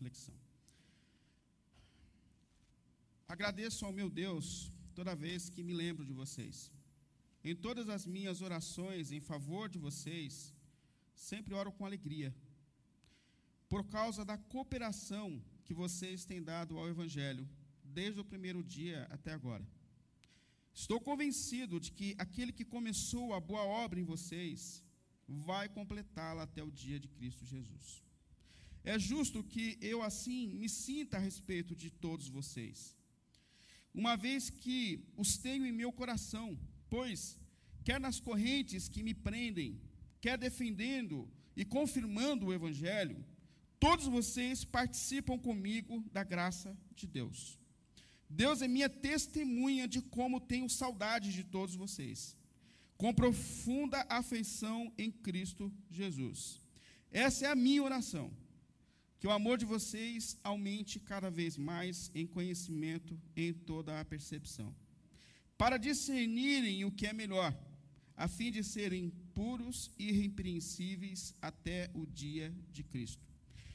reflexão. Agradeço ao meu Deus toda vez que me lembro de vocês. Em todas as minhas orações em favor de vocês, sempre oro com alegria, por causa da cooperação que vocês têm dado ao Evangelho, desde o primeiro dia até agora. Estou convencido de que aquele que começou a boa obra em vocês vai completá-la até o dia de Cristo Jesus. É justo que eu assim me sinta a respeito de todos vocês, uma vez que os tenho em meu coração Pois, quer nas correntes que me prendem, quer defendendo e confirmando o Evangelho, todos vocês participam comigo da graça de Deus. Deus é minha testemunha de como tenho saudade de todos vocês, com profunda afeição em Cristo Jesus. Essa é a minha oração. Que o amor de vocês aumente cada vez mais em conhecimento, em toda a percepção para discernirem o que é melhor, a fim de serem puros e irrepreensíveis até o dia de Cristo,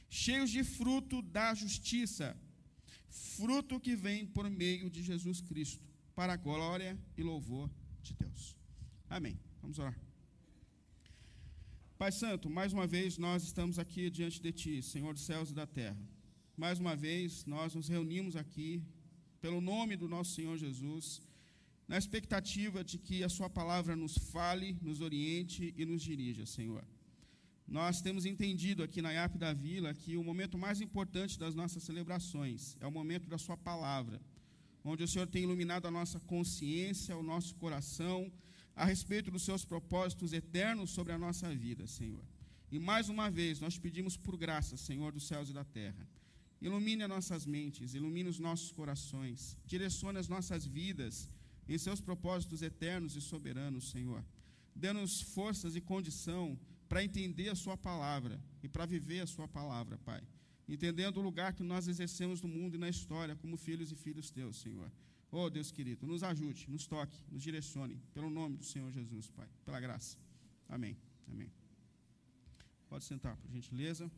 cheios de fruto da justiça, fruto que vem por meio de Jesus Cristo, para a glória e louvor de Deus. Amém. Vamos orar. Pai Santo, mais uma vez nós estamos aqui diante de Ti, Senhor dos céus e da terra. Mais uma vez nós nos reunimos aqui, pelo nome do nosso Senhor Jesus na expectativa de que a Sua palavra nos fale, nos oriente e nos dirija, Senhor. Nós temos entendido aqui na IAP da Vila que o momento mais importante das nossas celebrações é o momento da Sua palavra, onde o Senhor tem iluminado a nossa consciência, o nosso coração, a respeito dos Seus propósitos eternos sobre a nossa vida, Senhor. E mais uma vez nós pedimos por graça, Senhor dos céus e da terra. Ilumine as nossas mentes, ilumine os nossos corações, direcione as nossas vidas em seus propósitos eternos e soberanos, Senhor. Dê-nos forças e condição para entender a Sua palavra e para viver a Sua palavra, Pai. Entendendo o lugar que nós exercemos no mundo e na história como filhos e filhos Teus, Senhor. Oh, Deus querido, nos ajude, nos toque, nos direcione, pelo nome do Senhor Jesus, Pai, pela graça. Amém. Amém. Pode sentar, por gentileza.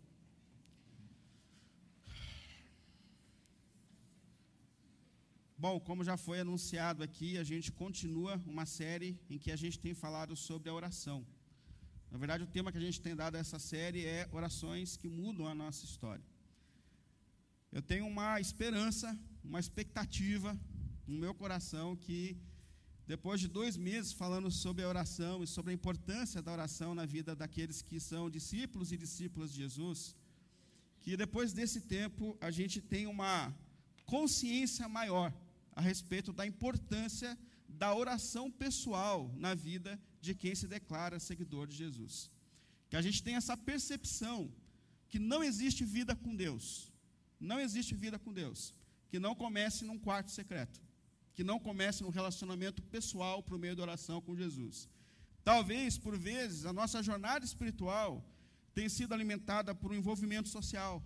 Bom, como já foi anunciado aqui, a gente continua uma série em que a gente tem falado sobre a oração. Na verdade, o tema que a gente tem dado a essa série é orações que mudam a nossa história. Eu tenho uma esperança, uma expectativa no meu coração que, depois de dois meses falando sobre a oração e sobre a importância da oração na vida daqueles que são discípulos e discípulas de Jesus, que depois desse tempo a gente tem uma consciência maior a respeito da importância da oração pessoal na vida de quem se declara seguidor de Jesus. Que a gente tem essa percepção que não existe vida com Deus, não existe vida com Deus, que não comece num quarto secreto, que não comece num relacionamento pessoal por meio da oração com Jesus. Talvez, por vezes, a nossa jornada espiritual tenha sido alimentada por um envolvimento social,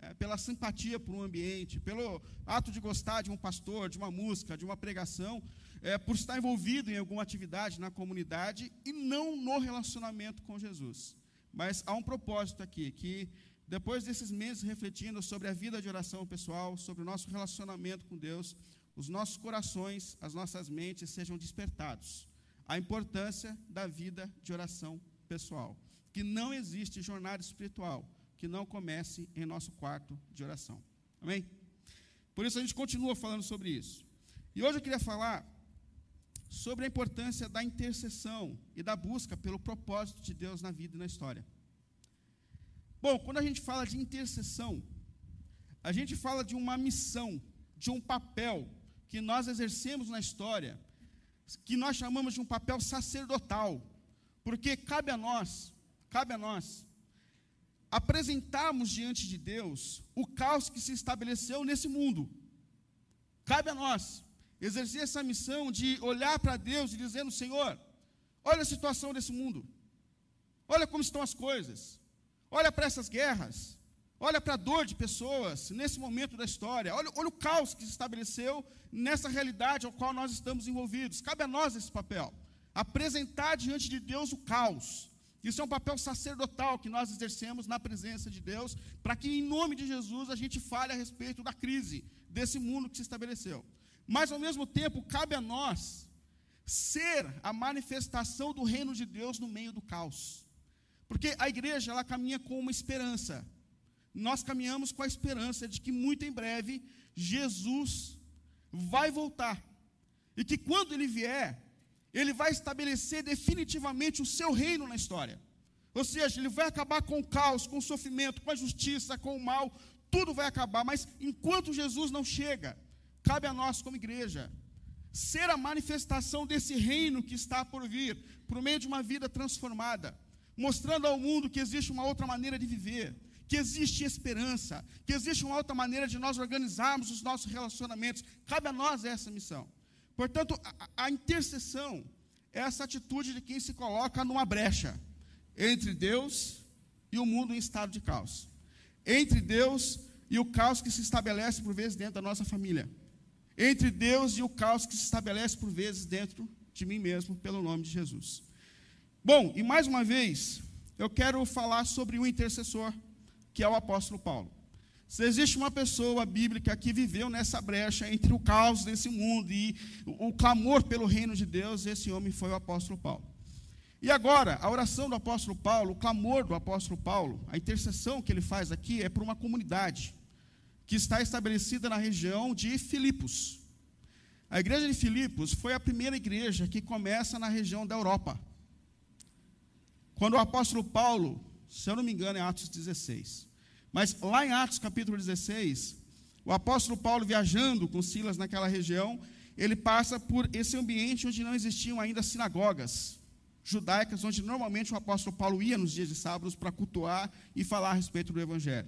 é, pela simpatia por um ambiente, pelo ato de gostar de um pastor, de uma música, de uma pregação, é, por estar envolvido em alguma atividade na comunidade e não no relacionamento com Jesus. Mas há um propósito aqui, que depois desses meses refletindo sobre a vida de oração pessoal, sobre o nosso relacionamento com Deus, os nossos corações, as nossas mentes sejam despertados. A importância da vida de oração pessoal. Que não existe jornada espiritual que não comece em nosso quarto de oração. Amém? Por isso a gente continua falando sobre isso. E hoje eu queria falar sobre a importância da intercessão e da busca pelo propósito de Deus na vida e na história. Bom, quando a gente fala de intercessão, a gente fala de uma missão, de um papel que nós exercemos na história, que nós chamamos de um papel sacerdotal, porque cabe a nós, cabe a nós apresentarmos diante de Deus o caos que se estabeleceu nesse mundo. Cabe a nós exercer essa missão de olhar para Deus e dizer: Senhor, olha a situação desse mundo, olha como estão as coisas, olha para essas guerras, olha para a dor de pessoas nesse momento da história, olha, olha o caos que se estabeleceu nessa realidade ao qual nós estamos envolvidos. Cabe a nós esse papel, apresentar diante de Deus o caos Isso é um papel sacerdotal que nós exercemos na presença de Deus, para que, em nome de Jesus, a gente fale a respeito da crise desse mundo que se estabeleceu. Mas, ao mesmo tempo, cabe a nós ser a manifestação do reino de Deus no meio do caos. Porque a igreja, ela caminha com uma esperança. Nós caminhamos com a esperança de que, muito em breve, Jesus vai voltar. E que, quando ele vier, ele vai estabelecer definitivamente o seu reino na história. Ou seja, ele vai acabar com o caos, com o sofrimento, com a justiça, com o mal, tudo vai acabar, mas enquanto Jesus não chega, cabe a nós, como igreja, ser a manifestação desse reino que está por vir, por meio de uma vida transformada, mostrando ao mundo que existe uma outra maneira de viver, que existe esperança, que existe uma outra maneira de nós organizarmos os nossos relacionamentos. Cabe a nós essa missão. Portanto, a, a intercessão é essa atitude de quem se coloca numa brecha entre Deus e o mundo em estado de caos. Entre Deus e o caos que se estabelece por vezes dentro da nossa família. Entre Deus e o caos que se estabelece por vezes dentro de mim mesmo, pelo nome de Jesus. Bom, e mais uma vez, eu quero falar sobre o intercessor, que é o apóstolo Paulo. Se existe uma pessoa bíblica que viveu nessa brecha entre o caos desse mundo e o, clamor pelo reino de Deus, esse homem foi o apóstolo Paulo. E agora, a oração do apóstolo Paulo, o clamor do apóstolo Paulo, a intercessão que ele faz aqui é por uma comunidade que está estabelecida na região de Filipos. A igreja de Filipos foi a primeira igreja que começa na região da Europa. Quando o apóstolo Paulo, se eu não me engano, é Atos 16, mas lá em Atos capítulo 16, o apóstolo Paulo viajando com Silas naquela região, ele passa por esse ambiente onde não existiam ainda sinagogas judaicas, onde normalmente o apóstolo Paulo ia nos dias de sábados para cultuar e falar a respeito do evangelho.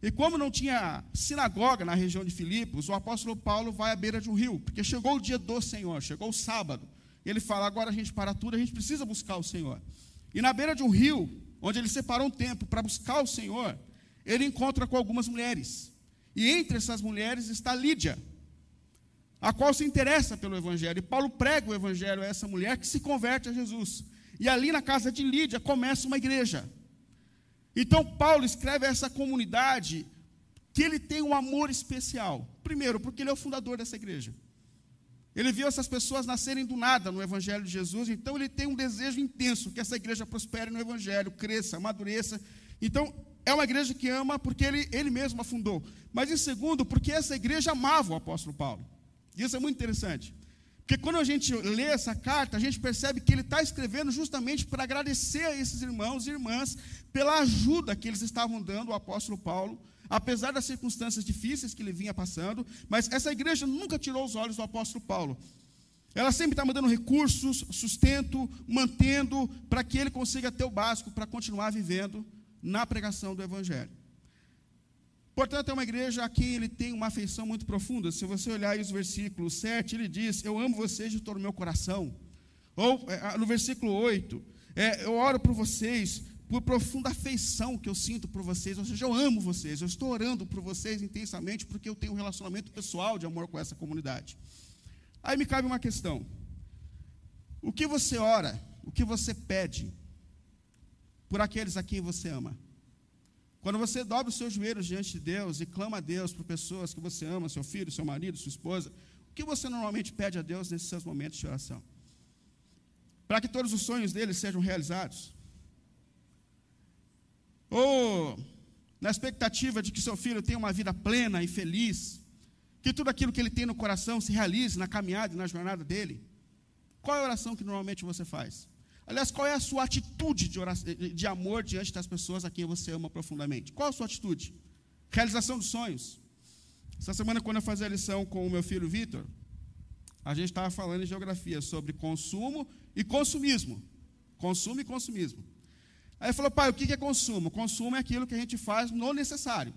E como não tinha sinagoga na região de Filipos, o apóstolo Paulo vai à beira de um rio, porque chegou o dia do Senhor, chegou o sábado. Ele fala: agora a gente para tudo, a gente precisa buscar o Senhor. E na beira de um rio, onde ele separou um tempo para buscar o Senhor, ele encontra com algumas mulheres. E entre essas mulheres está Lídia, a qual se interessa pelo Evangelho. E Paulo prega o Evangelho a essa mulher que se converte a Jesus. E ali na casa de Lídia começa uma igreja. Então Paulo escreve a essa comunidade que ele tem um amor especial. Primeiro, porque ele é o fundador dessa igreja. Ele viu essas pessoas nascerem do nada no Evangelho de Jesus, então ele tem um desejo intenso que essa igreja prospere no Evangelho, cresça, amadureça. Então, é uma igreja que ama porque ele, ele mesmo a fundou. Mas, em segundo, porque essa igreja amava o apóstolo Paulo. Isso é muito interessante. Porque quando a gente lê essa carta, a gente percebe que ele está escrevendo justamente para agradecer a esses irmãos e irmãs pela ajuda que eles estavam dando ao apóstolo Paulo, apesar das circunstâncias difíceis que ele vinha passando. Mas essa igreja nunca tirou os olhos do apóstolo Paulo. Ela sempre está mandando recursos, sustento, mantendo, para que ele consiga ter o básico para continuar vivendo na pregação do Evangelho. Portanto, é uma igreja a quem ele tem uma afeição muito profunda. Se você olhar aí os versículos 7, ele diz: Eu amo vocês de todo o meu coração. Ou é, no versículo 8, é, eu oro por vocês por profunda afeição que eu sinto por vocês, ou seja, eu amo vocês, eu estou orando por vocês intensamente porque eu tenho um relacionamento pessoal de amor com essa comunidade. Aí me cabe uma questão: o que você ora, o que você pede, por aqueles a quem você ama. Quando você dobra os seus joelhos diante de Deus e clama a Deus por pessoas que você ama, seu filho, seu marido, sua esposa, o que você normalmente pede a Deus nesses seus momentos de oração? Para que todos os sonhos deles sejam realizados? Ou na expectativa de que seu filho tenha uma vida plena e feliz, que tudo aquilo que ele tem no coração se realize na caminhada e na jornada dele? Qual é a oração que normalmente você faz? Aliás, qual é a sua atitude de, oração, de amor diante das pessoas a quem você ama profundamente? Qual a sua atitude? Realização dos sonhos. Essa semana, quando eu fazia a lição com o meu filho Vitor, a gente estava falando em geografia sobre consumo e consumismo. Consumo e consumismo. Aí falou, pai, o que é consumo? Consumo é aquilo que a gente faz no necessário.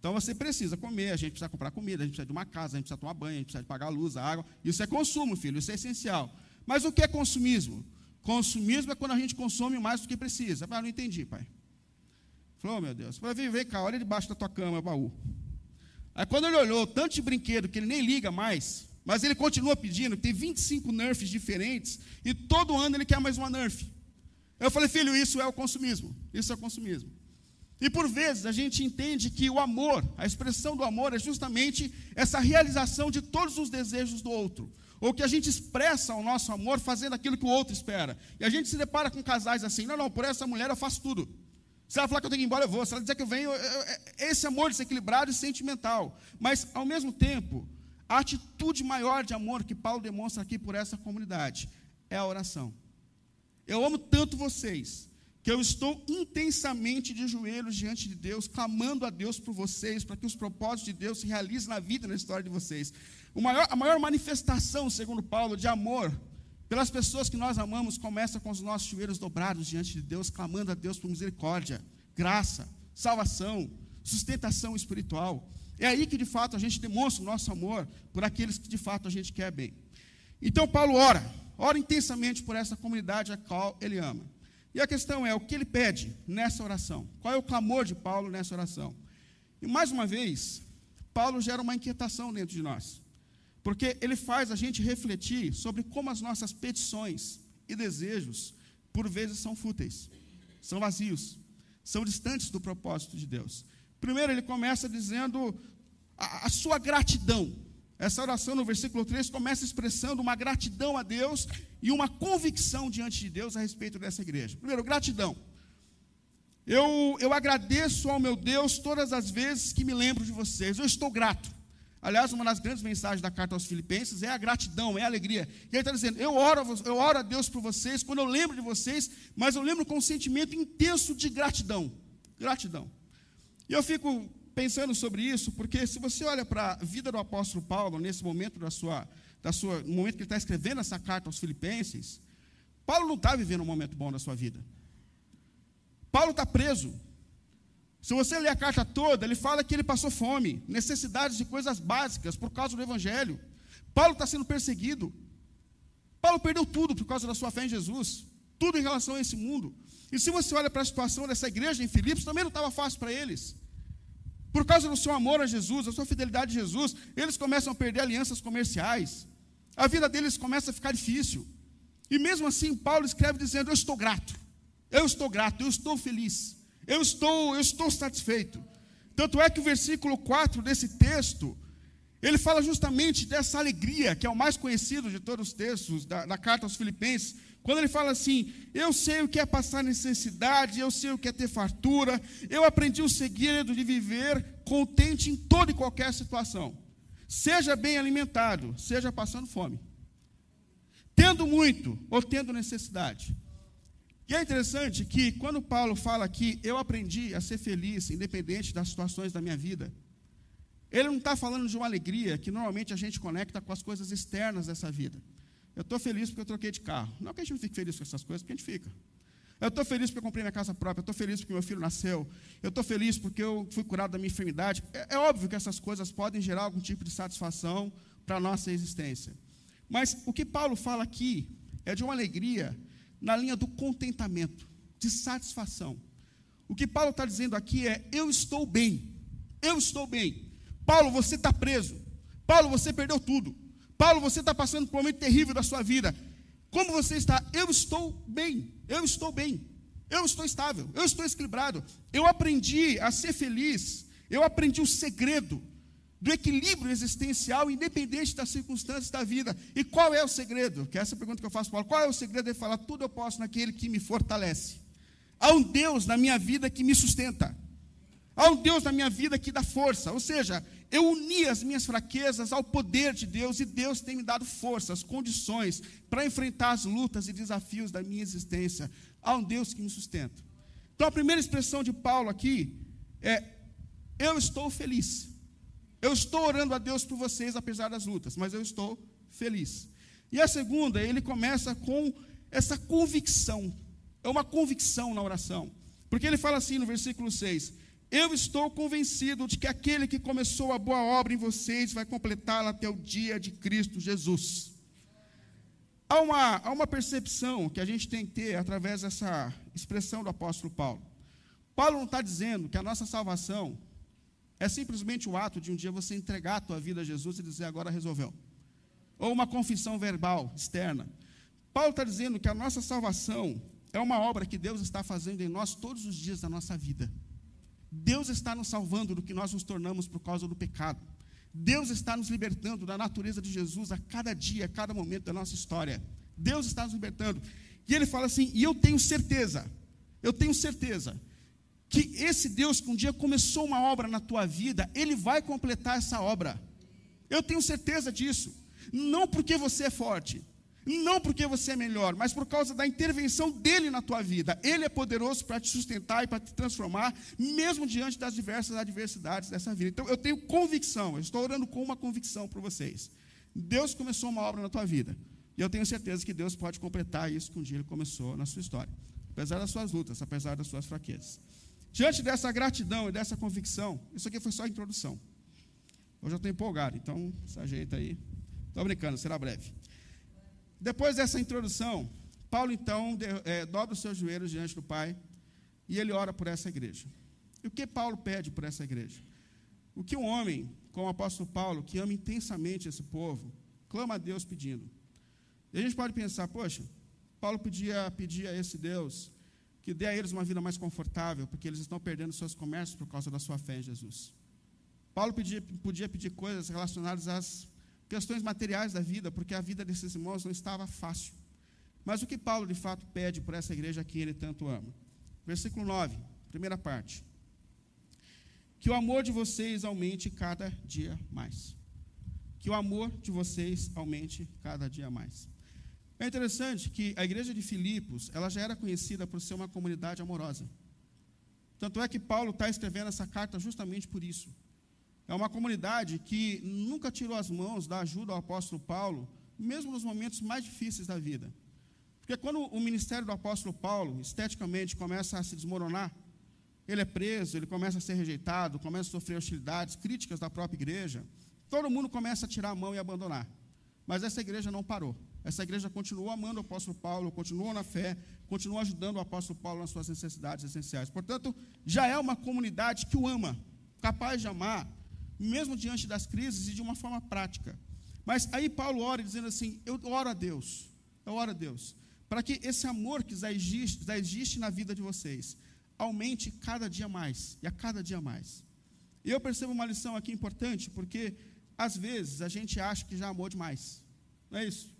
Então você precisa comer, a gente precisa comprar comida, a gente precisa de uma casa, a gente precisa tomar banho, a gente precisa pagar a luz, a água. Isso é consumo, filho, isso é essencial. Mas o que é consumismo? Consumismo é quando a gente consome mais do que precisa. Ah, não entendi, pai. Falou, oh, meu Deus. Falei, vem, vem cá, olha debaixo da tua cama, baú. Aí quando ele olhou, tanto de brinquedo que ele nem liga mais, mas ele continua pedindo, tem 25 nerfs diferentes, e todo ano ele quer mais uma nerf. Eu falei, filho, isso é o consumismo. Isso é o consumismo. E por vezes a gente entende que o amor, a expressão do amor é justamente essa realização de todos os desejos do outro. Ou que a gente expressa o nosso amor fazendo aquilo que o outro espera. E a gente se depara com casais assim: não, não, por essa mulher eu faço tudo. Se ela falar que eu tenho que ir embora, eu vou. Se ela dizer que eu venho, eu, esse amor desequilibrado e sentimental. Mas, ao mesmo tempo, a atitude maior de amor que Paulo demonstra aqui por essa comunidade é a oração. Eu amo tanto vocês que eu estou intensamente de joelhos diante de Deus, clamando a Deus por vocês, para que os propósitos de Deus se realizem na vida e na história de vocês. Maior, a maior manifestação, segundo Paulo, de amor pelas pessoas que nós amamos começa com os nossos joelhos dobrados diante de Deus, clamando a Deus por misericórdia, graça, salvação, sustentação espiritual. É aí que de fato a gente demonstra o nosso amor por aqueles que de fato a gente quer bem. Então Paulo ora, ora intensamente por essa comunidade a qual ele ama. E a questão é: o que ele pede nessa oração? Qual é o clamor de Paulo nessa oração? E mais uma vez, Paulo gera uma inquietação dentro de nós, porque ele faz a gente refletir sobre como as nossas petições e desejos, por vezes, são fúteis, são vazios, são distantes do propósito de Deus. Primeiro, ele começa dizendo a, a sua gratidão essa oração no versículo 3 começa expressando uma gratidão a Deus e uma convicção diante de Deus a respeito dessa igreja. Primeiro, gratidão. Eu, eu agradeço ao meu Deus todas as vezes que me lembro de vocês. Eu estou grato. Aliás, uma das grandes mensagens da carta aos Filipenses é a gratidão, é a alegria. E ele está dizendo: eu oro, eu oro a Deus por vocês, quando eu lembro de vocês, mas eu lembro com um sentimento intenso de gratidão. Gratidão. E eu fico pensando sobre isso, porque se você olha para a vida do apóstolo Paulo, nesse momento da sua, da sua, no momento que ele está escrevendo essa carta aos Filipenses, Paulo não está vivendo um momento bom da sua vida. Paulo está preso. Se você ler a carta toda, ele fala que ele passou fome, necessidades de coisas básicas por causa do Evangelho. Paulo está sendo perseguido. Paulo perdeu tudo por causa da sua fé em Jesus, tudo em relação a esse mundo. E se você olha para a situação dessa igreja em Filipos, também não estava fácil para eles. Por causa do seu amor a Jesus, a sua fidelidade a Jesus, eles começam a perder alianças comerciais. A vida deles começa a ficar difícil. E mesmo assim, Paulo escreve dizendo: Eu estou grato, eu estou grato, eu estou feliz, eu estou, eu estou satisfeito. Tanto é que o versículo 4 desse texto, ele fala justamente dessa alegria, que é o mais conhecido de todos os textos da, da carta aos Filipenses, quando ele fala assim, eu sei o que é passar necessidade, eu sei o que é ter fartura, eu aprendi o segredo de viver contente em toda e qualquer situação. Seja bem alimentado, seja passando fome. Tendo muito ou tendo necessidade. E é interessante que quando Paulo fala aqui, eu aprendi a ser feliz, independente das situações da minha vida, ele não está falando de uma alegria que normalmente a gente conecta com as coisas externas dessa vida. Eu estou feliz porque eu troquei de carro. Não que a gente não fique feliz com essas coisas, porque a gente fica. Eu estou feliz porque eu comprei minha casa própria. Eu estou feliz porque meu filho nasceu. Eu estou feliz porque eu fui curado da minha enfermidade. É, é óbvio que essas coisas podem gerar algum tipo de satisfação para a nossa existência. Mas o que Paulo fala aqui é de uma alegria na linha do contentamento, de satisfação. O que Paulo está dizendo aqui é: eu estou bem. Eu estou bem. Paulo, você está preso. Paulo, você perdeu tudo. Paulo, você está passando por um momento terrível da sua vida. Como você está? Eu estou bem, eu estou bem, eu estou estável, eu estou equilibrado. Eu aprendi a ser feliz, eu aprendi o segredo do equilíbrio existencial, independente das circunstâncias da vida. E qual é o segredo? Que é essa pergunta que eu faço para Paulo. Qual é o segredo? Ele fala: tudo eu posso naquele que me fortalece. Há um Deus na minha vida que me sustenta. Há um Deus na minha vida que dá força. Ou seja, eu uni as minhas fraquezas ao poder de Deus e Deus tem me dado forças, condições para enfrentar as lutas e desafios da minha existência. Há um Deus que me sustenta. Então a primeira expressão de Paulo aqui é: eu estou feliz. Eu estou orando a Deus por vocês apesar das lutas, mas eu estou feliz. E a segunda, ele começa com essa convicção. É uma convicção na oração. Porque ele fala assim no versículo 6: eu estou convencido de que aquele que começou a boa obra em vocês vai completá-la até o dia de Cristo Jesus. Há uma, há uma percepção que a gente tem que ter através dessa expressão do apóstolo Paulo. Paulo não está dizendo que a nossa salvação é simplesmente o ato de um dia você entregar a tua vida a Jesus e dizer agora resolveu. Ou uma confissão verbal externa. Paulo está dizendo que a nossa salvação é uma obra que Deus está fazendo em nós todos os dias da nossa vida. Deus está nos salvando do que nós nos tornamos por causa do pecado. Deus está nos libertando da natureza de Jesus a cada dia, a cada momento da nossa história. Deus está nos libertando. E ele fala assim: e eu tenho certeza, eu tenho certeza, que esse Deus que um dia começou uma obra na tua vida, ele vai completar essa obra. Eu tenho certeza disso. Não porque você é forte, não porque você é melhor, mas por causa da intervenção dele na tua vida. Ele é poderoso para te sustentar e para te transformar, mesmo diante das diversas adversidades dessa vida. Então eu tenho convicção, eu estou orando com uma convicção para vocês. Deus começou uma obra na tua vida. E eu tenho certeza que Deus pode completar isso que um dia ele começou na sua história. Apesar das suas lutas, apesar das suas fraquezas. Diante dessa gratidão e dessa convicção, isso aqui foi só a introdução. Hoje eu estou empolgado, então se ajeita aí. Estou brincando, será breve. Depois dessa introdução, Paulo então de, é, dobra os seus joelhos diante do Pai e ele ora por essa igreja. E o que Paulo pede por essa igreja? O que um homem, como o apóstolo Paulo, que ama intensamente esse povo, clama a Deus pedindo. E a gente pode pensar, poxa, Paulo podia pedir a esse Deus que dê a eles uma vida mais confortável, porque eles estão perdendo seus comércios por causa da sua fé em Jesus. Paulo podia, podia pedir coisas relacionadas às questões materiais da vida, porque a vida desses irmãos não estava fácil. Mas o que Paulo de fato pede por essa igreja que ele tanto ama? Versículo 9, primeira parte. Que o amor de vocês aumente cada dia mais. Que o amor de vocês aumente cada dia mais. É interessante que a igreja de Filipos, ela já era conhecida por ser uma comunidade amorosa. Tanto é que Paulo está escrevendo essa carta justamente por isso. É uma comunidade que nunca tirou as mãos da ajuda ao apóstolo Paulo, mesmo nos momentos mais difíceis da vida. Porque quando o ministério do apóstolo Paulo, esteticamente, começa a se desmoronar, ele é preso, ele começa a ser rejeitado, começa a sofrer hostilidades, críticas da própria igreja, todo mundo começa a tirar a mão e abandonar. Mas essa igreja não parou. Essa igreja continuou amando o apóstolo Paulo, continuou na fé, continuou ajudando o apóstolo Paulo nas suas necessidades essenciais. Portanto, já é uma comunidade que o ama, capaz de amar, mesmo diante das crises e de uma forma prática. Mas aí Paulo ora dizendo assim: Eu oro a Deus, eu oro a Deus, para que esse amor que já existe, já existe na vida de vocês aumente cada dia mais e a cada dia mais. Eu percebo uma lição aqui importante, porque às vezes a gente acha que já amou demais, não é isso?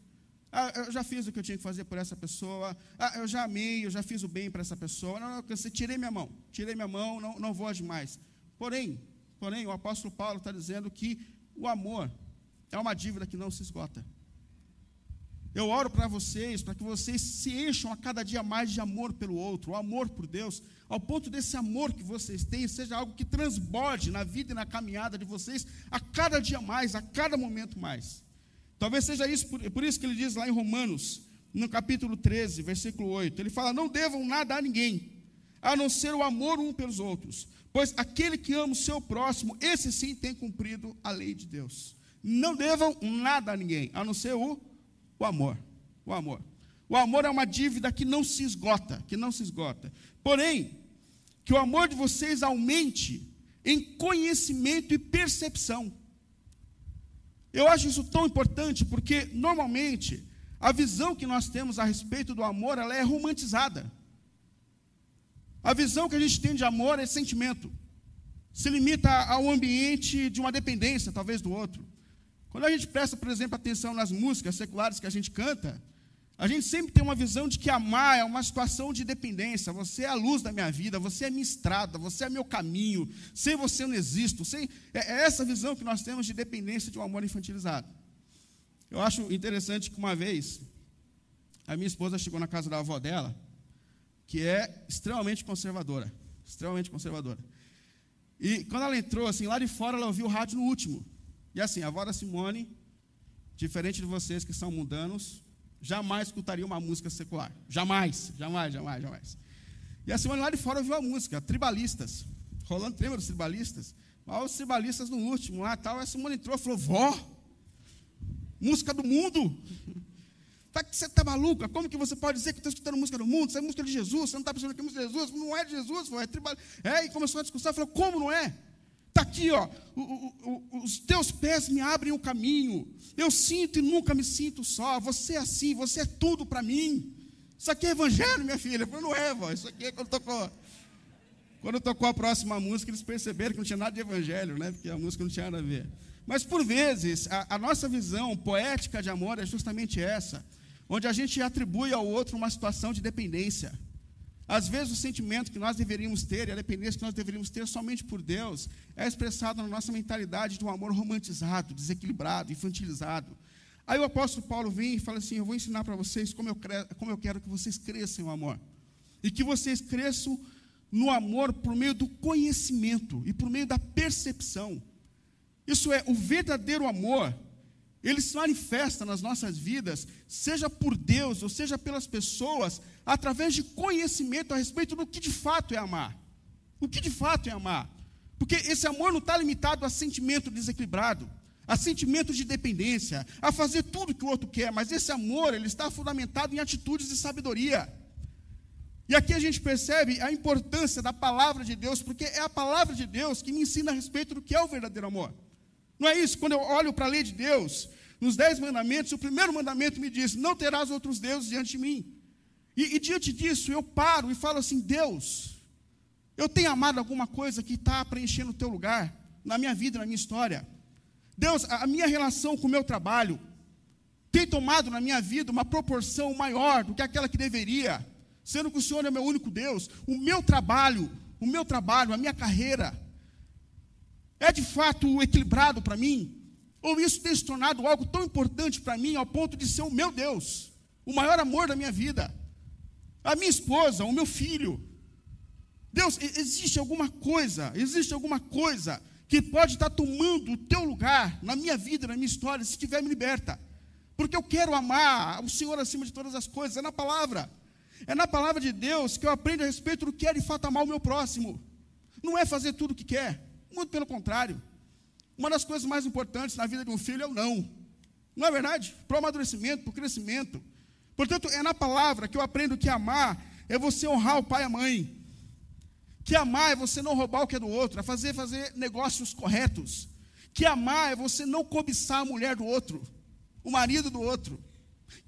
Ah, eu já fiz o que eu tinha que fazer por essa pessoa. Ah, eu já amei, eu já fiz o bem para essa pessoa. Não, não, eu tirei minha mão, tirei minha mão, não, não vou mais. Porém, Porém, o apóstolo Paulo está dizendo que o amor é uma dívida que não se esgota. Eu oro para vocês, para que vocês se encham a cada dia mais de amor pelo outro, o amor por Deus, ao ponto desse amor que vocês têm seja algo que transborde na vida e na caminhada de vocês a cada dia mais, a cada momento mais. Talvez seja isso, por, por isso que ele diz lá em Romanos, no capítulo 13, versículo 8, ele fala: Não devam nada a ninguém, a não ser o amor um pelos outros, Pois aquele que ama o seu próximo, esse sim tem cumprido a lei de Deus. Não devam nada a ninguém, a não ser o, o amor. O amor. O amor é uma dívida que não se esgota, que não se esgota. Porém, que o amor de vocês aumente em conhecimento e percepção. Eu acho isso tão importante porque normalmente a visão que nós temos a respeito do amor, ela é romantizada. A visão que a gente tem de amor é sentimento. Se limita ao ambiente de uma dependência, talvez, do outro. Quando a gente presta, por exemplo, atenção nas músicas seculares que a gente canta, a gente sempre tem uma visão de que amar é uma situação de dependência. Você é a luz da minha vida, você é minha estrada, você é meu caminho. Sem você eu não existo. Sem... É, é essa visão que nós temos de dependência de um amor infantilizado. Eu acho interessante que uma vez a minha esposa chegou na casa da avó dela que é extremamente conservadora. Extremamente conservadora. E quando ela entrou, assim, lá de fora, ela ouviu o rádio no último. E assim, a avó da Simone, diferente de vocês que são mundanos, jamais escutaria uma música secular. Jamais, jamais, jamais, jamais. E a Simone lá de fora ouviu a música, tribalistas. Rolando lembra dos tribalistas? Mas os tribalistas no último lá tal. A Simone entrou e falou: Vó, música do mundo. Tá, você está maluca? Como que você pode dizer que está escutando música do mundo? Isso é música de Jesus, você não está pensando que é música de Jesus? Não é de Jesus, foi, é tribal. É, e começou a discussão, falou, como não é? Está aqui, ó, o, o, o, os teus pés me abrem o caminho. Eu sinto e nunca me sinto só. Você é assim, você é tudo para mim. Isso aqui é evangelho, minha filha. Falei, não é, vó. Isso aqui é quando tocou. Quando tocou a próxima música, eles perceberam que não tinha nada de evangelho, né? Porque a música não tinha nada a ver. Mas por vezes, a, a nossa visão poética de amor é justamente essa, onde a gente atribui ao outro uma situação de dependência. Às vezes, o sentimento que nós deveríamos ter, e a dependência que nós deveríamos ter somente por Deus, é expressado na nossa mentalidade de um amor romantizado, desequilibrado, infantilizado. Aí o apóstolo Paulo vem e fala assim: Eu vou ensinar para vocês como eu, como eu quero que vocês cresçam no amor. E que vocês cresçam no amor por meio do conhecimento e por meio da percepção. Isso é, o verdadeiro amor, ele se manifesta nas nossas vidas, seja por Deus ou seja pelas pessoas, através de conhecimento a respeito do que de fato é amar. O que de fato é amar. Porque esse amor não está limitado a sentimento desequilibrado a sentimento de dependência, a fazer tudo que o outro quer, mas esse amor, ele está fundamentado em atitudes de sabedoria. E aqui a gente percebe a importância da palavra de Deus, porque é a palavra de Deus que me ensina a respeito do que é o verdadeiro amor. Não é isso? Quando eu olho para a lei de Deus, nos dez mandamentos, o primeiro mandamento me diz: Não terás outros deuses diante de mim. E, e diante disso, eu paro e falo assim: Deus, eu tenho amado alguma coisa que está preenchendo o teu lugar, na minha vida, na minha história. Deus, a minha relação com o meu trabalho tem tomado na minha vida uma proporção maior do que aquela que deveria, sendo que o Senhor é meu único Deus. O meu trabalho, o meu trabalho, a minha carreira, é de fato equilibrado para mim? Ou isso tem se tornado algo tão importante para mim ao ponto de ser o meu Deus, o maior amor da minha vida? A minha esposa, o meu filho. Deus, existe alguma coisa, existe alguma coisa que pode estar tomando o teu lugar na minha vida, na minha história, se tiver me liberta. Porque eu quero amar o Senhor acima de todas as coisas, é na palavra. É na palavra de Deus que eu aprendo a respeito do que é de fato amar o meu próximo. Não é fazer tudo o que quer, muito pelo contrário. Uma das coisas mais importantes na vida de um filho é o não. Não é verdade? Para o amadurecimento, para o crescimento. Portanto, é na palavra que eu aprendo que amar é você honrar o pai e a mãe. Que amar é você não roubar o que é do outro, é fazer, fazer negócios corretos. Que amar é você não cobiçar a mulher do outro, o marido do outro.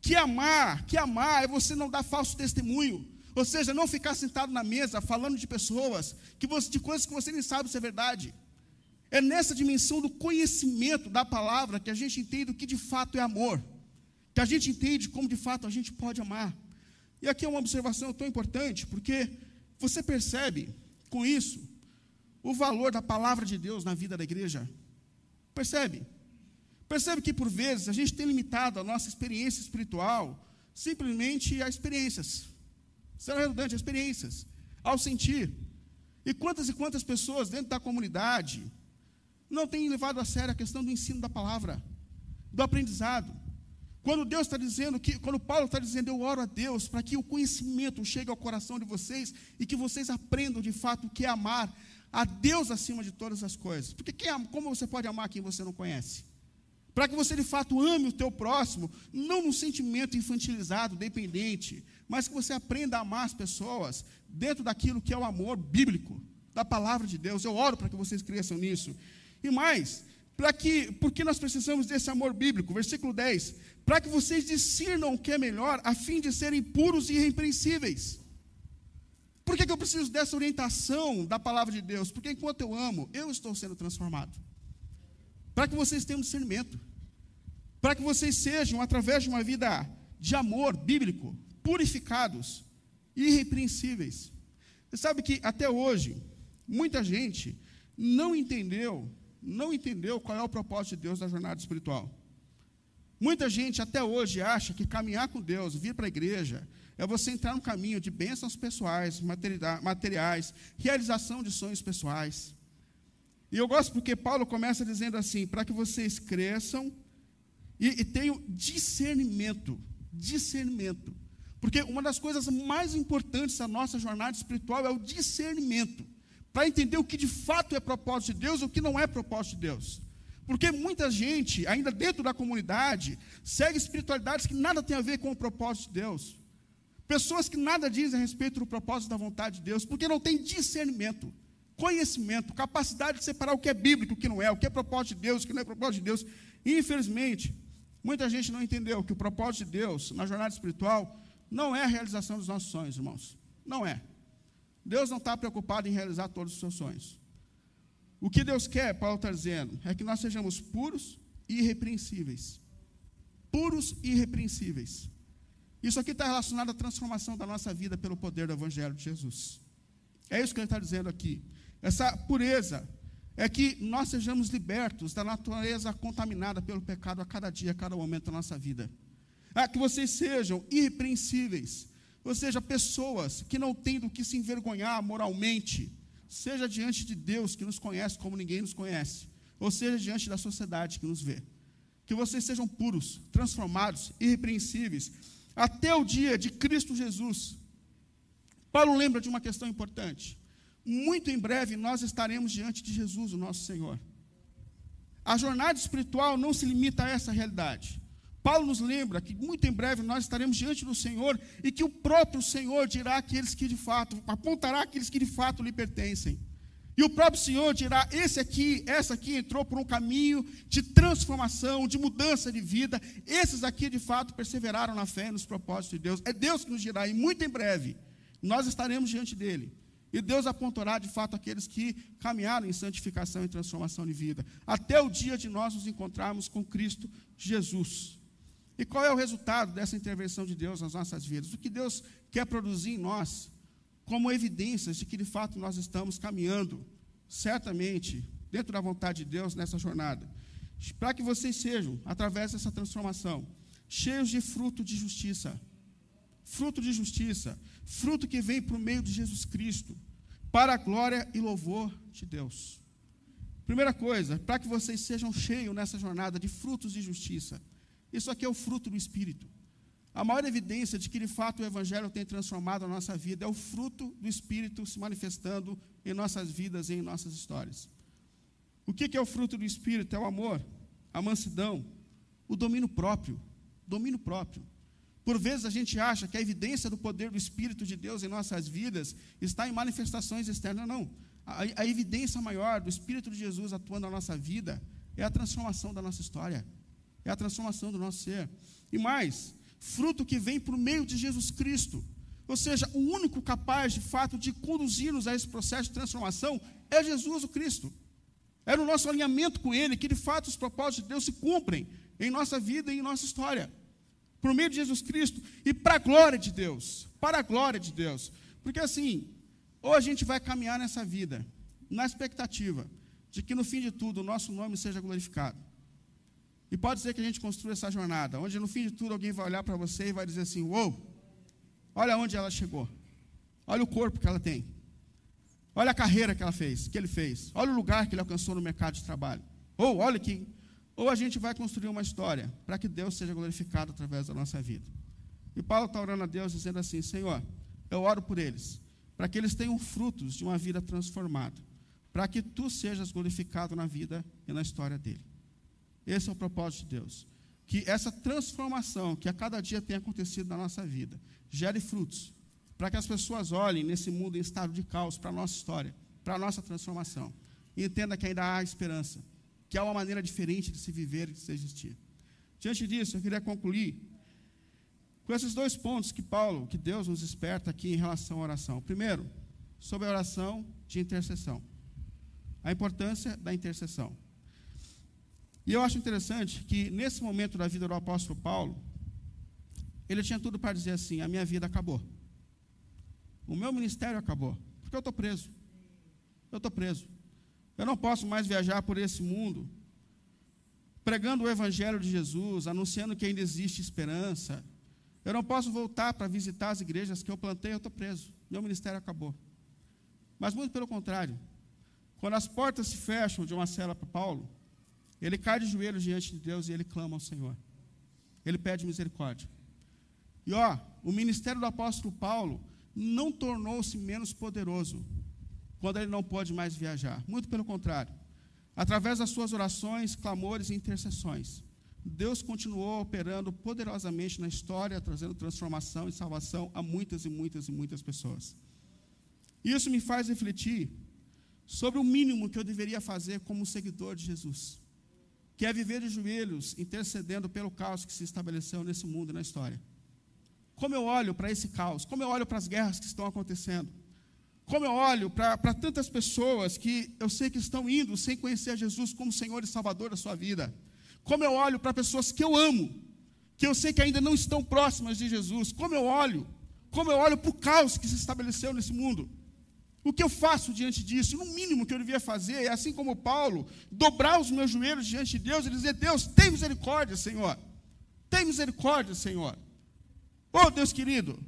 Que amar, que amar é você não dar falso testemunho. Ou seja, não ficar sentado na mesa falando de pessoas, que você, de coisas que você nem sabe se é verdade. É nessa dimensão do conhecimento da palavra que a gente entende o que de fato é amor. Que a gente entende como de fato a gente pode amar. E aqui é uma observação tão importante, porque você percebe com isso o valor da palavra de Deus na vida da igreja. Percebe? Percebe que por vezes a gente tem limitado a nossa experiência espiritual simplesmente a experiências. Será redundante, experiências, ao sentir. E quantas e quantas pessoas dentro da comunidade não têm levado a sério a questão do ensino da palavra, do aprendizado. Quando Deus está dizendo que, quando Paulo está dizendo, eu oro a Deus para que o conhecimento chegue ao coração de vocês e que vocês aprendam de fato o que é amar a Deus acima de todas as coisas. Porque quem, como você pode amar quem você não conhece? Para que você de fato ame o teu próximo, não num sentimento infantilizado, dependente, mas que você aprenda a amar as pessoas dentro daquilo que é o amor bíblico, da palavra de Deus. Eu oro para que vocês cresçam nisso. E mais, para que, porque nós precisamos desse amor bíblico, versículo 10 para que vocês discernam o que é melhor, a fim de serem puros e irrepreensíveis. Por que, que eu preciso dessa orientação da palavra de Deus? Porque enquanto eu amo, eu estou sendo transformado. Para que vocês tenham discernimento. Para que vocês sejam, através de uma vida de amor bíblico, purificados irrepreensíveis. Você sabe que até hoje, muita gente não entendeu, não entendeu qual é o propósito de Deus na jornada espiritual. Muita gente até hoje acha que caminhar com Deus, vir para a igreja, é você entrar no caminho de bênçãos pessoais, materiais, realização de sonhos pessoais. E eu gosto porque Paulo começa dizendo assim: para que vocês cresçam e, e tenham discernimento. Discernimento. Porque uma das coisas mais importantes da nossa jornada espiritual é o discernimento. Para entender o que de fato é propósito de Deus e o que não é propósito de Deus. Porque muita gente, ainda dentro da comunidade, segue espiritualidades que nada tem a ver com o propósito de Deus. Pessoas que nada dizem a respeito do propósito da vontade de Deus, porque não tem discernimento, conhecimento, capacidade de separar o que é bíblico, o que não é, o que é propósito de Deus, o que não é propósito de Deus. E, infelizmente, muita gente não entendeu que o propósito de Deus na jornada espiritual não é a realização dos nossos sonhos, irmãos. Não é. Deus não está preocupado em realizar todos os seus sonhos. O que Deus quer, Paulo está dizendo, é que nós sejamos puros e irrepreensíveis. Puros e irrepreensíveis. Isso aqui está relacionado à transformação da nossa vida pelo poder do Evangelho de Jesus. É isso que ele está dizendo aqui. Essa pureza é que nós sejamos libertos da natureza contaminada pelo pecado a cada dia, a cada momento da nossa vida. É que vocês sejam irrepreensíveis, ou seja, pessoas que não têm do que se envergonhar moralmente, seja diante de Deus que nos conhece como ninguém nos conhece, ou seja diante da sociedade que nos vê. Que vocês sejam puros, transformados, irrepreensíveis, até o dia de Cristo Jesus. Paulo lembra de uma questão importante. Muito em breve nós estaremos diante de Jesus, o nosso Senhor. A jornada espiritual não se limita a essa realidade. Paulo nos lembra que muito em breve nós estaremos diante do Senhor e que o próprio Senhor dirá aqueles que de fato, apontará aqueles que de fato lhe pertencem. E o próprio Senhor dirá: esse aqui, essa aqui entrou por um caminho de transformação, de mudança de vida. Esses aqui de fato perseveraram na fé e nos propósitos de Deus. É Deus que nos dirá, e muito em breve nós estaremos diante dele. E Deus apontará de fato aqueles que caminharam em santificação e transformação de vida, até o dia de nós nos encontrarmos com Cristo Jesus. E qual é o resultado dessa intervenção de Deus nas nossas vidas? O que Deus quer produzir em nós como evidências de que de fato nós estamos caminhando, certamente, dentro da vontade de Deus nessa jornada. Para que vocês sejam, através dessa transformação, cheios de fruto de justiça. Fruto de justiça, fruto que vem por meio de Jesus Cristo, para a glória e louvor de Deus. Primeira coisa, para que vocês sejam cheios nessa jornada de frutos de justiça. Isso aqui é o fruto do Espírito. A maior evidência de que de fato o Evangelho tem transformado a nossa vida é o fruto do Espírito se manifestando em nossas vidas e em nossas histórias. O que é o fruto do Espírito? É o amor, a mansidão, o domínio próprio. Domínio próprio. Por vezes a gente acha que a evidência do poder do Espírito de Deus em nossas vidas está em manifestações externas. Não. A, a evidência maior do Espírito de Jesus atuando na nossa vida é a transformação da nossa história é a transformação do nosso ser. E mais, fruto que vem por meio de Jesus Cristo. Ou seja, o único capaz, de fato, de conduzir-nos a esse processo de transformação é Jesus o Cristo. É no nosso alinhamento com Ele que, de fato, os propósitos de Deus se cumprem em nossa vida e em nossa história. Por meio de Jesus Cristo e para a glória de Deus. Para a glória de Deus. Porque assim, ou a gente vai caminhar nessa vida, na expectativa de que no fim de tudo o nosso nome seja glorificado. E pode ser que a gente construa essa jornada, onde no fim de tudo alguém vai olhar para você e vai dizer assim: Uou, olha onde ela chegou, olha o corpo que ela tem, olha a carreira que ela fez, que ele fez, olha o lugar que ele alcançou no mercado de trabalho. Ou olha que. Ou a gente vai construir uma história para que Deus seja glorificado através da nossa vida. E Paulo está orando a Deus dizendo assim: Senhor, eu oro por eles, para que eles tenham frutos de uma vida transformada, para que tu sejas glorificado na vida e na história dele. Esse é o propósito de Deus. Que essa transformação que a cada dia tem acontecido na nossa vida gere frutos, para que as pessoas olhem nesse mundo em estado de caos para a nossa história, para a nossa transformação, e entenda que ainda há esperança, que há uma maneira diferente de se viver e de se existir. Diante disso, eu queria concluir com esses dois pontos que Paulo, que Deus nos desperta aqui em relação à oração. Primeiro, sobre a oração de intercessão. A importância da intercessão. E eu acho interessante que, nesse momento da vida do apóstolo Paulo, ele tinha tudo para dizer assim: a minha vida acabou. O meu ministério acabou. Porque eu estou preso. Eu estou preso. Eu não posso mais viajar por esse mundo pregando o evangelho de Jesus, anunciando que ainda existe esperança. Eu não posso voltar para visitar as igrejas que eu plantei, eu estou preso. Meu ministério acabou. Mas muito pelo contrário. Quando as portas se fecham de uma cela para Paulo, ele cai de joelhos diante de Deus e ele clama ao Senhor. Ele pede misericórdia. E ó, o ministério do apóstolo Paulo não tornou-se menos poderoso quando ele não pôde mais viajar. Muito pelo contrário. Através das suas orações, clamores e intercessões, Deus continuou operando poderosamente na história, trazendo transformação e salvação a muitas e muitas e muitas pessoas. Isso me faz refletir sobre o mínimo que eu deveria fazer como seguidor de Jesus que é viver de joelhos, intercedendo pelo caos que se estabeleceu nesse mundo e na história. como eu olho para esse caos, como eu olho para as guerras que estão acontecendo, como eu olho para tantas pessoas que eu sei que estão indo sem conhecer Jesus como Senhor e Salvador da sua vida, como eu olho para pessoas que eu amo, que eu sei que ainda não estão próximas de Jesus, como eu olho, como eu olho para o caos que se estabeleceu nesse mundo. O que eu faço diante disso? No mínimo que eu devia fazer é, assim como Paulo, dobrar os meus joelhos diante de Deus e dizer: Deus, tem misericórdia, Senhor. Tem misericórdia, Senhor. Oh, Deus querido,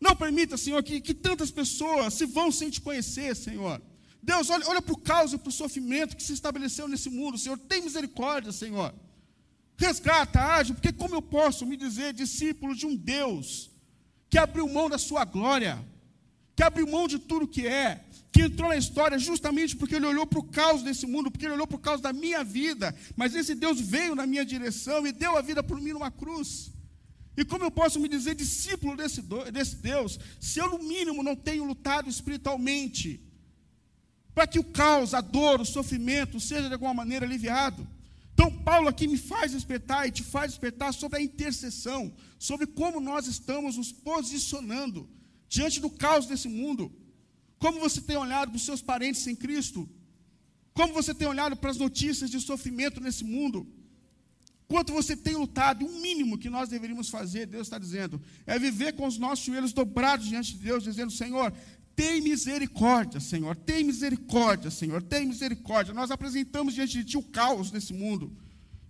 não permita, Senhor, que, que tantas pessoas se vão sem te conhecer, Senhor. Deus, olha, olha para o caos e para o sofrimento que se estabeleceu nesse mundo, Senhor. Tem misericórdia, Senhor. Resgata, age, porque como eu posso me dizer discípulo de um Deus que abriu mão da sua glória? Que abriu mão de tudo que é, que entrou na história justamente porque ele olhou para o caos desse mundo, porque ele olhou para o caos da minha vida, mas esse Deus veio na minha direção e deu a vida por mim numa cruz. E como eu posso me dizer discípulo desse, desse Deus, se eu, no mínimo, não tenho lutado espiritualmente, para que o caos, a dor, o sofrimento seja de alguma maneira aliviado? Então, Paulo aqui me faz despertar e te faz despertar sobre a intercessão, sobre como nós estamos nos posicionando diante do caos desse mundo? Como você tem olhado para os seus parentes em Cristo? Como você tem olhado para as notícias de sofrimento nesse mundo? Quanto você tem lutado, o mínimo que nós deveríamos fazer, Deus está dizendo, é viver com os nossos joelhos dobrados diante de Deus, dizendo: Senhor, tem misericórdia, Senhor, tem misericórdia, Senhor, tem misericórdia. Nós apresentamos diante de Ti o caos desse mundo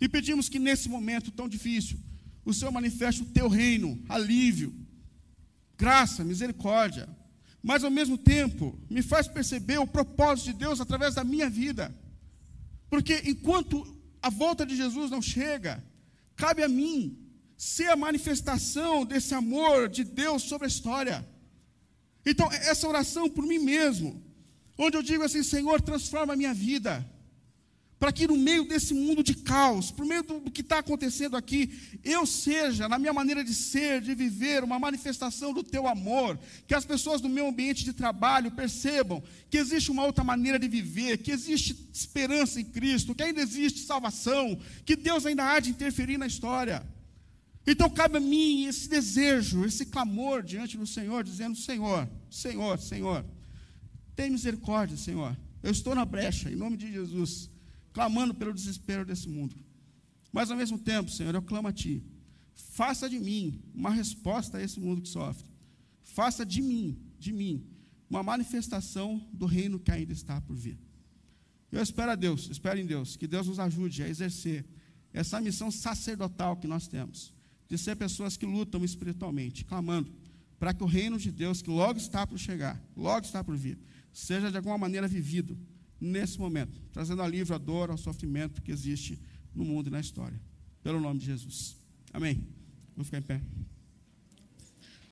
e pedimos que nesse momento tão difícil, o Senhor manifeste o Teu reino, alívio, graça, misericórdia, mas ao mesmo tempo me faz perceber o propósito de Deus através da minha vida. Porque enquanto a volta de Jesus não chega, cabe a mim ser a manifestação desse amor de Deus sobre a história. Então, essa oração por mim mesmo, onde eu digo assim: Senhor, transforma a minha vida para que no meio desse mundo de caos, por meio do, que está acontecendo aqui, eu seja, na minha maneira de ser, de viver, uma manifestação do teu amor, que as pessoas do meu ambiente de trabalho percebam que existe uma outra maneira de viver, que existe esperança em Cristo, que ainda existe salvação, que Deus ainda há de interferir na história. Então cabe a mim esse desejo, esse clamor diante do Senhor, dizendo: Senhor, Senhor, Senhor, tem misericórdia, Senhor. Eu estou na brecha, em nome de Jesus clamando pelo desespero desse mundo. Mas ao mesmo tempo, Senhor, eu clamo a Ti. Faça de mim uma resposta a esse mundo que sofre. Faça de mim, de mim, uma manifestação do reino que ainda está por vir. Eu espero a Deus, espero em Deus, que Deus nos ajude a exercer essa missão sacerdotal que nós temos, de ser pessoas que lutam espiritualmente, clamando para que o reino de Deus, que logo está por chegar, logo está por vir, seja de alguma maneira vivido nesse momento, trazendo alívio à dor, ao sofrimento que existe no mundo e na história. Pelo nome de Jesus. Amém. Vamos ficar em pé.